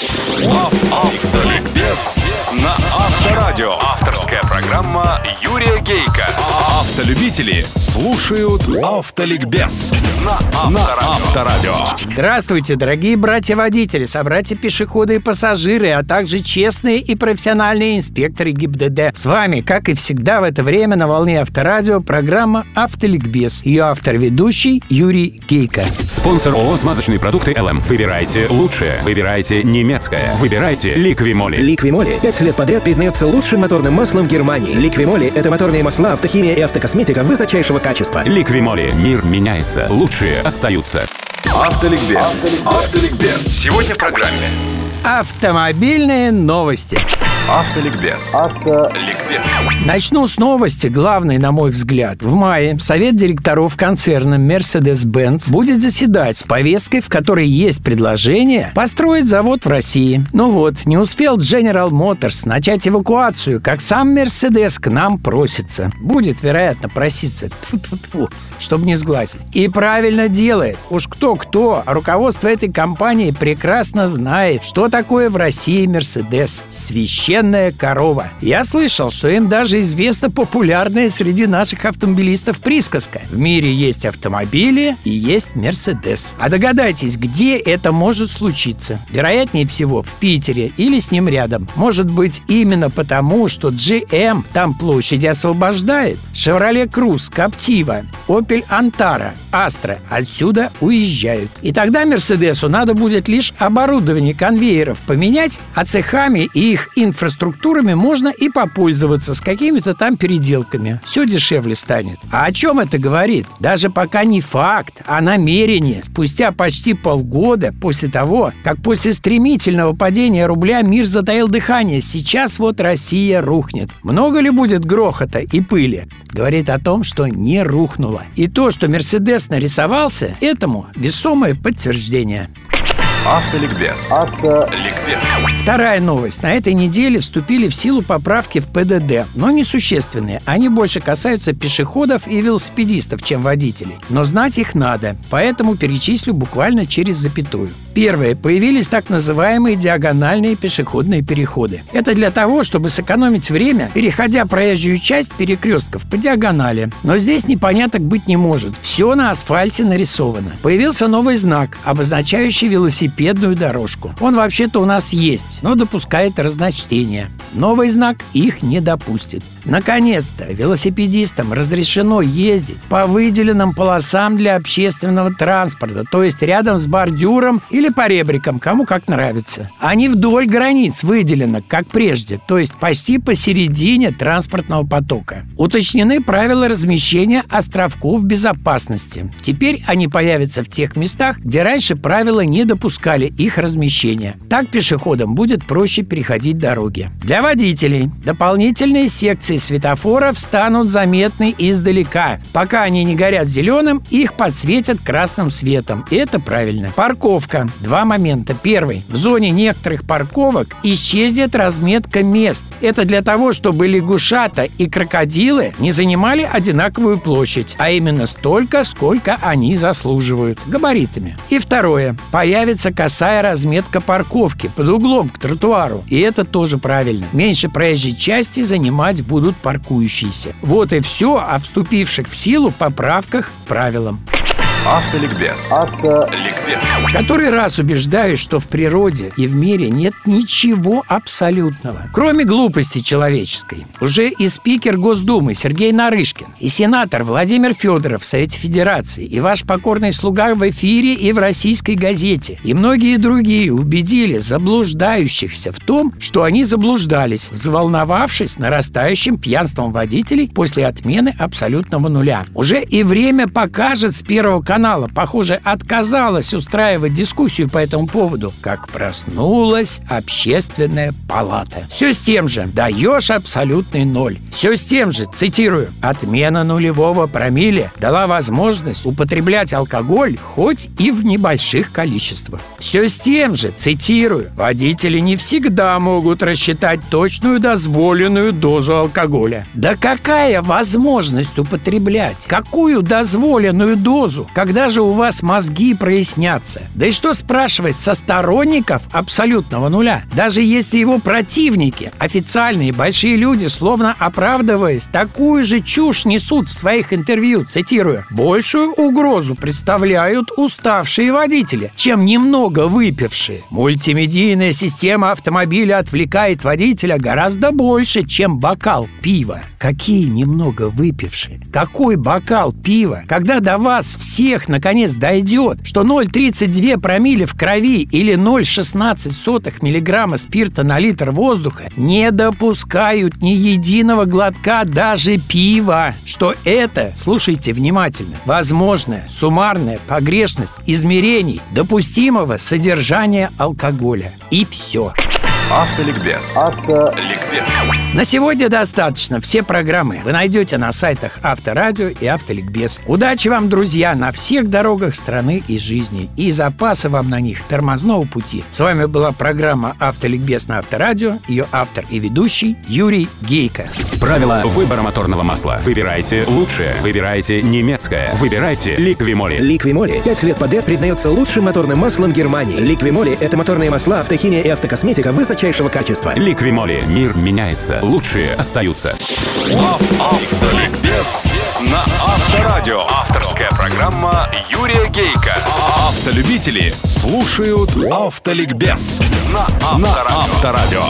Автоликбез на Авторадио. Авторская программа Юрия Гейка. Автолюбители слушают Автоликбез на Авторадио. Здравствуйте, дорогие братья-водители, собратья-пешеходы и пассажиры, а также честные и профессиональные инспекторы ГИБДД. С вами, как и всегда в это время на волне Авторадио, программа «Автоликбез». Ее автор-ведущий Юрий Гейко. Спонсор ООО «Смазочные продукты ЛМ». Выбирайте лучшее. Выбирайте немецкое. Выбирайте Ликвимоли. Ликвимоли пять лет подряд признается лучшим моторным маслом Германии. Ликвимоли – это моторные масла, автохимия и автокосметика высочайшего качества. Ликвимоли. Мир меняется. Лучшие остаются. Автоликбез. Автоликбез. Сегодня в программе Автомобильные новости. Автоликбез. Ликбез. Начну с новости, главной, на мой взгляд. В мае Совет директоров концерна Mercedes-Benz будет заседать с повесткой, в которой есть предложение построить завод в России. Ну вот, не успел General Motors начать эвакуацию, как сам Mercedes к нам просится. Будет, вероятно, проситься. Тьфу-тьфу-тьфу, чтобы не сглазить. И правильно делает. Уж кто-кто, а руководство этой компании прекрасно знает, что такое в России Mercedes. Священная корова. Я слышал, что им даже известна популярная среди наших автомобилистов присказка. В мире есть автомобили и есть Мерседес. А догадайтесь, где это может случиться? Вероятнее всего, в Питере или с ним рядом. Может быть, именно потому, что GM там площади освобождает. Chevrolet Cruze, Captiva, Opel Antara, Astra отсюда уезжают. И тогда Мерседесу надо будет лишь оборудование конвейеров поменять, а цехами и их инфраструктурами можно и попользоваться с какими-то там переделками. Все дешевле станет. А о чем это говорит? Даже пока не факт, а намерение. Спустя почти полгода после того, как после стремительного падения рубля мир затаил дыхание, сейчас вот Россия рухнет. Много ли будет грохота и пыли? Говорит о том, что не рухнула. И то, что Мерседес нарисовался, этому весомое подтверждение. Автоликбез. Ликбез. Вторая новость. На этой неделе вступили в силу поправки в ПДД, но несущественные. Они больше касаются пешеходов и велосипедистов, чем водителей. Но знать их надо, поэтому перечислю буквально через запятую. Первое. Появились так называемые диагональные пешеходные переходы. Это для того, чтобы сэкономить время, переходя проезжую часть перекрестков по диагонали. Но здесь непоняток быть не может. Все на асфальте нарисовано. Появился новый знак, обозначающий велосипедную дорожку. Он вообще-то у нас есть, но допускает разночтение. Новый знак их не допустит. Наконец-то велосипедистам разрешено ездить по выделенным полосам для общественного транспорта, то есть рядом с бордюром или по ребрикам, кому как нравится. Они вдоль границ выделены, как прежде, то есть почти посередине транспортного потока. Уточнены правила размещения островков безопасности. Теперь они появятся в тех местах, где раньше правила не допускали их размещения. Так пешеходам будет проще переходить дороги. Для водителей дополнительные секции светофоров станут заметны издалека. Пока они не горят зеленым, их подсветят красным светом. Это правильно. Парковка. Два момента. Первый. В зоне некоторых парковок исчезнет разметка мест. Это для того, чтобы лягушата и крокодилы не занимали одинаковую площадь, а именно столько, сколько они заслуживают. Габаритами. И второе. Появится косая разметка парковки под углом к тротуару. И это тоже правильно. Меньше проезжей части занимать будут паркующиеся. Вот и все о вступивших в силу поправках к правилам. Автоликбез. Ликбез. Который раз убеждаюсь, что в природе и в мире нет ничего абсолютного, кроме глупости человеческой. Уже и спикер Госдумы Сергей Нарышкин, и сенатор Владимир Федоров в Совете Федерации, и ваш покорный слуга в эфире и в российской газете, и многие другие убедили заблуждающихся в том, что они заблуждались, взволновавшись нарастающим пьянством водителей после отмены абсолютного нуля. Уже и время покажет с первого канала, похоже, отказалась устраивать дискуссию по этому поводу, как проснулась общественная палата. Все с тем же «даешь абсолютный ноль». Все с тем же, цитирую, «отмена нулевого промилле дала возможность употреблять алкоголь хоть и в небольших количествах». Все с тем же, цитирую, «водители не всегда могут рассчитать точную дозволенную дозу алкоголя». Да какая возможность употреблять? Какую дозволенную дозу? Когда же у вас мозги прояснятся? Да и что спрашивать со сторонников абсолютного нуля? Даже если его противники, официальные большие люди, словно оправдываясь, такую же чушь несут в своих интервью, цитирую, «большую угрозу представляют уставшие водители, чем немного выпившие. Мультимедийная система автомобиля отвлекает водителя гораздо больше, чем бокал пива. Какие немного выпившие? Какой бокал пива? Когда до вас всех наконец дойдет, что 0,32 промили в крови или 0,16 миллиграмма спирта на литр воздуха не допускают ни единого глотка даже пива, что это, слушайте внимательно, возможная суммарная погрешность измерений допустимого содержания алкоголя. И все. Автоликбез. Автоликбез. На сегодня достаточно. Все программы вы найдете на сайтах Авторадио и Автоликбез. Удачи вам, друзья, на всех дорогах страны и жизни. И запаса вам на них тормозного пути. С вами была программа Автоликбез на Авторадио. Ее автор и ведущий Юрий Гейко. Правила выбора моторного масла. Выбирайте лучшее. Выбирайте немецкое. Выбирайте Ликвимоли. Ликвимоли 5 лет подряд признается лучшим моторным маслом Германии. Ликвимоли – это моторные масла, автохимия и автокосметика высочайшего качества. Ликвимоли. Мир меняется. Лучшие остаются. Автоликбез на Авторадио. Авторская программа Юрия Гейка. Автолюбители слушают Автоликбез на Авторадио.